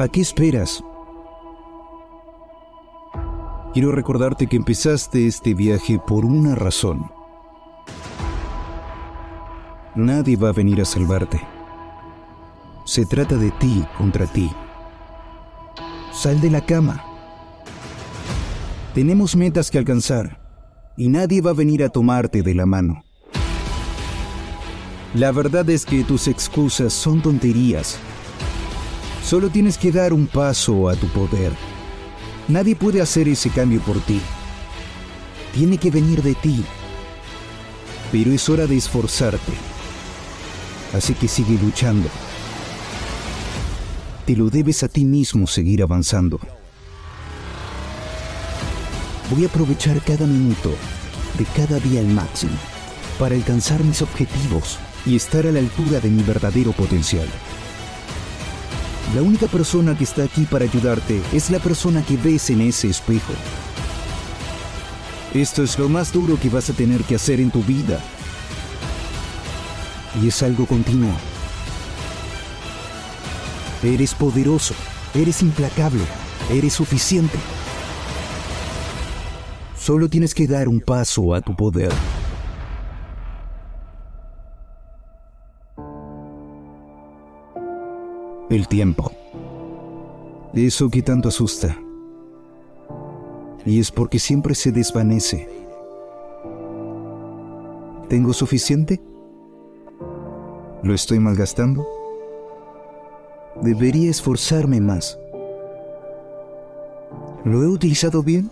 ¿A qué esperas? Quiero recordarte que empezaste este viaje por una razón. Nadie va a venir a salvarte. Se trata de ti contra ti. Sal de la cama. Tenemos metas que alcanzar y nadie va a venir a tomarte de la mano. La verdad es que tus excusas son tonterías. Solo tienes que dar un paso a tu poder. Nadie puede hacer ese cambio por ti. Tiene que venir de ti. Pero es hora de esforzarte. Así que sigue luchando. Te lo debes a ti mismo seguir avanzando. Voy a aprovechar cada minuto de cada día al máximo para alcanzar mis objetivos y estar a la altura de mi verdadero potencial. La única persona que está aquí para ayudarte es la persona que ves en ese espejo. Esto es lo más duro que vas a tener que hacer en tu vida. Y es algo continuo. Eres poderoso, eres implacable, eres suficiente. Solo tienes que dar un paso a tu poder. El tiempo. Eso que tanto asusta. Y es porque siempre se desvanece. ¿Tengo suficiente? ¿Lo estoy malgastando? Debería esforzarme más. ¿Lo he utilizado bien?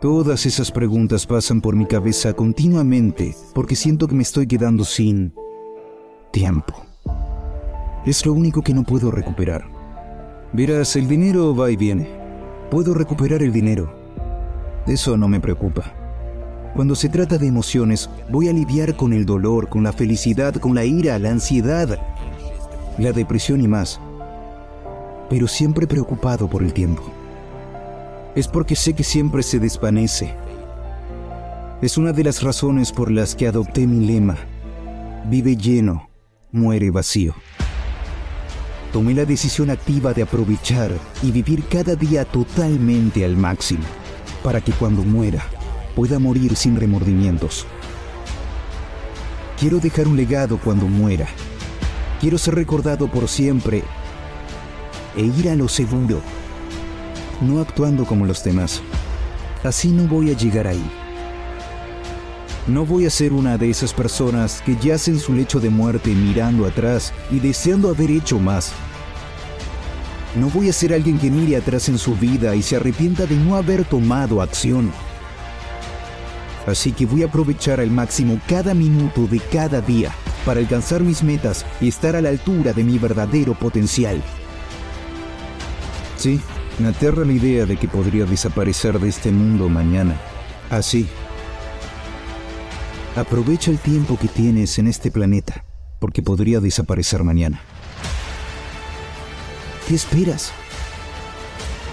Todas esas preguntas pasan por mi cabeza continuamente porque siento que me estoy quedando sin tiempo. Es lo único que no puedo recuperar. Verás, el dinero va y viene. Puedo recuperar el dinero. Eso no me preocupa. Cuando se trata de emociones, voy a lidiar con el dolor, con la felicidad, con la ira, la ansiedad, la depresión y más. Pero siempre preocupado por el tiempo. Es porque sé que siempre se desvanece. Es una de las razones por las que adopté mi lema. Vive lleno, muere vacío tomé la decisión activa de aprovechar y vivir cada día totalmente al máximo, para que cuando muera pueda morir sin remordimientos. Quiero dejar un legado cuando muera. Quiero ser recordado por siempre e ir a lo seguro, no actuando como los demás. Así no voy a llegar ahí. No voy a ser una de esas personas que yacen su lecho de muerte mirando atrás y deseando haber hecho más. No voy a ser alguien que mire atrás en su vida y se arrepienta de no haber tomado acción. Así que voy a aprovechar al máximo cada minuto de cada día para alcanzar mis metas y estar a la altura de mi verdadero potencial. Sí, me aterra la idea de que podría desaparecer de este mundo mañana. Así. Aprovecha el tiempo que tienes en este planeta, porque podría desaparecer mañana. ¿Qué esperas?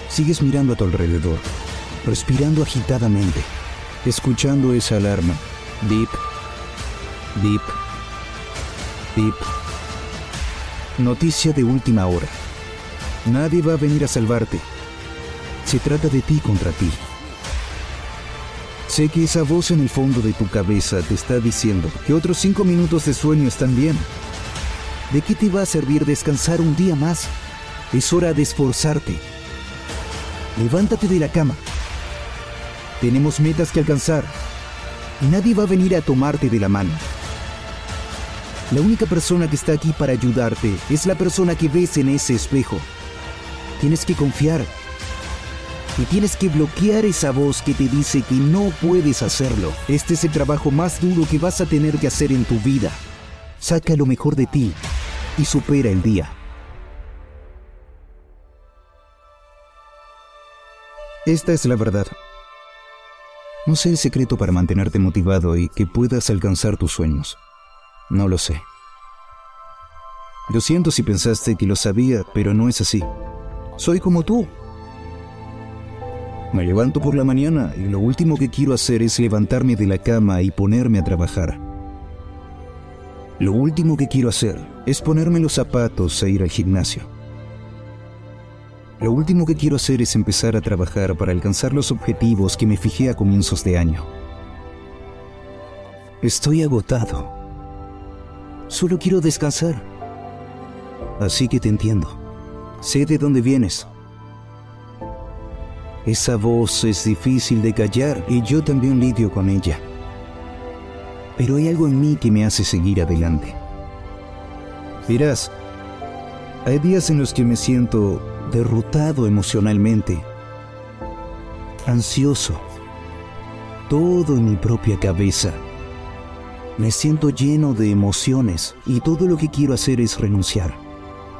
Sigues mirando a tu alrededor, respirando agitadamente, escuchando esa alarma. Beep, beep, beep. Noticia de última hora. Nadie va a venir a salvarte. Se trata de ti contra ti. Sé que esa voz en el fondo de tu cabeza te está diciendo que otros cinco minutos de sueño están bien. ¿De qué te va a servir descansar un día más? Es hora de esforzarte. Levántate de la cama. Tenemos metas que alcanzar y nadie va a venir a tomarte de la mano. La única persona que está aquí para ayudarte es la persona que ves en ese espejo. Tienes que confiar. y tienes que bloquear esa voz que te dice que no puedes hacerlo. Este es el trabajo más duro que vas a tener que hacer en tu vida. Saca lo mejor de ti y supera el día. Esta es la verdad. No sé el secreto para mantenerte motivado y que puedas alcanzar tus sueños. No lo sé. Lo siento si pensaste que lo sabía, pero no es así. Soy como tú. Me levanto por la mañana y lo último que quiero hacer es levantarme de la cama y ponerme a trabajar. Lo último que quiero hacer es ponerme los zapatos e ir al gimnasio. Lo último que quiero hacer es empezar a trabajar para alcanzar los objetivos que me fijé a comienzos de año. Estoy agotado. Solo quiero descansar. Así que te entiendo. Sé de dónde vienes. Esa voz es difícil de callar y yo también lidio con ella. Pero hay algo en mí que me hace seguir adelante. Verás, hay días en los que me siento derrotado emocionalmente, ansioso, todo en mi propia cabeza. Me siento lleno de emociones y todo lo que quiero hacer es renunciar,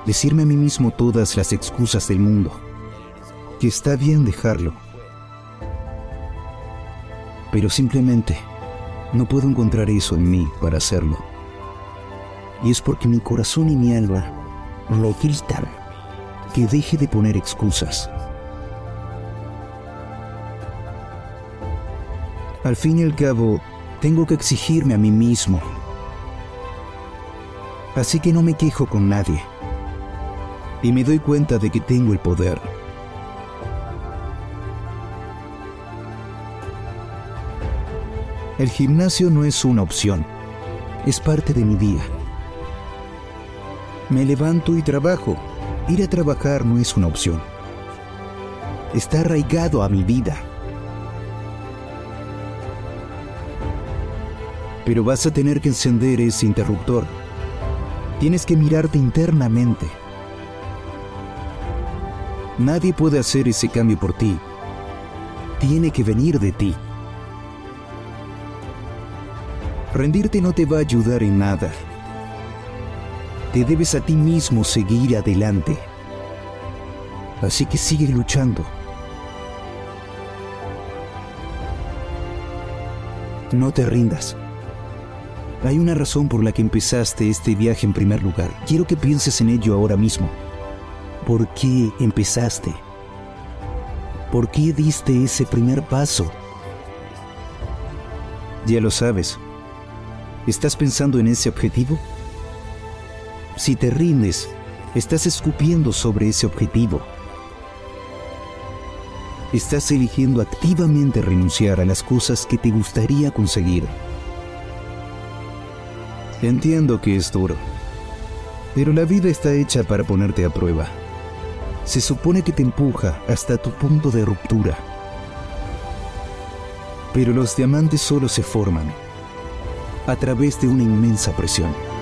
decirme a mí mismo todas las excusas del mundo, que está bien dejarlo. Pero simplemente no puedo encontrar eso en mí para hacerlo. Y es porque mi corazón y mi alma lo gritan que deje de poner excusas. Al fin y al cabo, tengo que exigirme a mí mismo. Así que no me quejo con nadie. Y me doy cuenta de que tengo el poder. El gimnasio no es una opción, es parte de mi día. Me levanto y trabajo. Ir a trabajar no es una opción. Está arraigado a mi vida. Pero vas a tener que encender ese interruptor. Tienes que mirarte internamente. Nadie puede hacer ese cambio por ti. Tiene que venir de ti. Rendirte no te va a ayudar en nada. Te debes a ti mismo seguir adelante. Así que sigue luchando. No te rindas. Hay una razón por la que empezaste este viaje en primer lugar. Quiero que pienses en ello ahora mismo. ¿Por qué empezaste? ¿Por qué diste ese primer paso? Ya lo sabes. ¿Estás pensando en ese objetivo? Si te rindes, estás escupiendo sobre ese objetivo. Estás eligiendo activamente renunciar a las cosas que te gustaría conseguir. Entiendo que es duro, pero la vida está hecha para ponerte a prueba. Se supone que te empuja hasta tu punto de ruptura. Pero los diamantes solo se forman a través de una inmensa presión.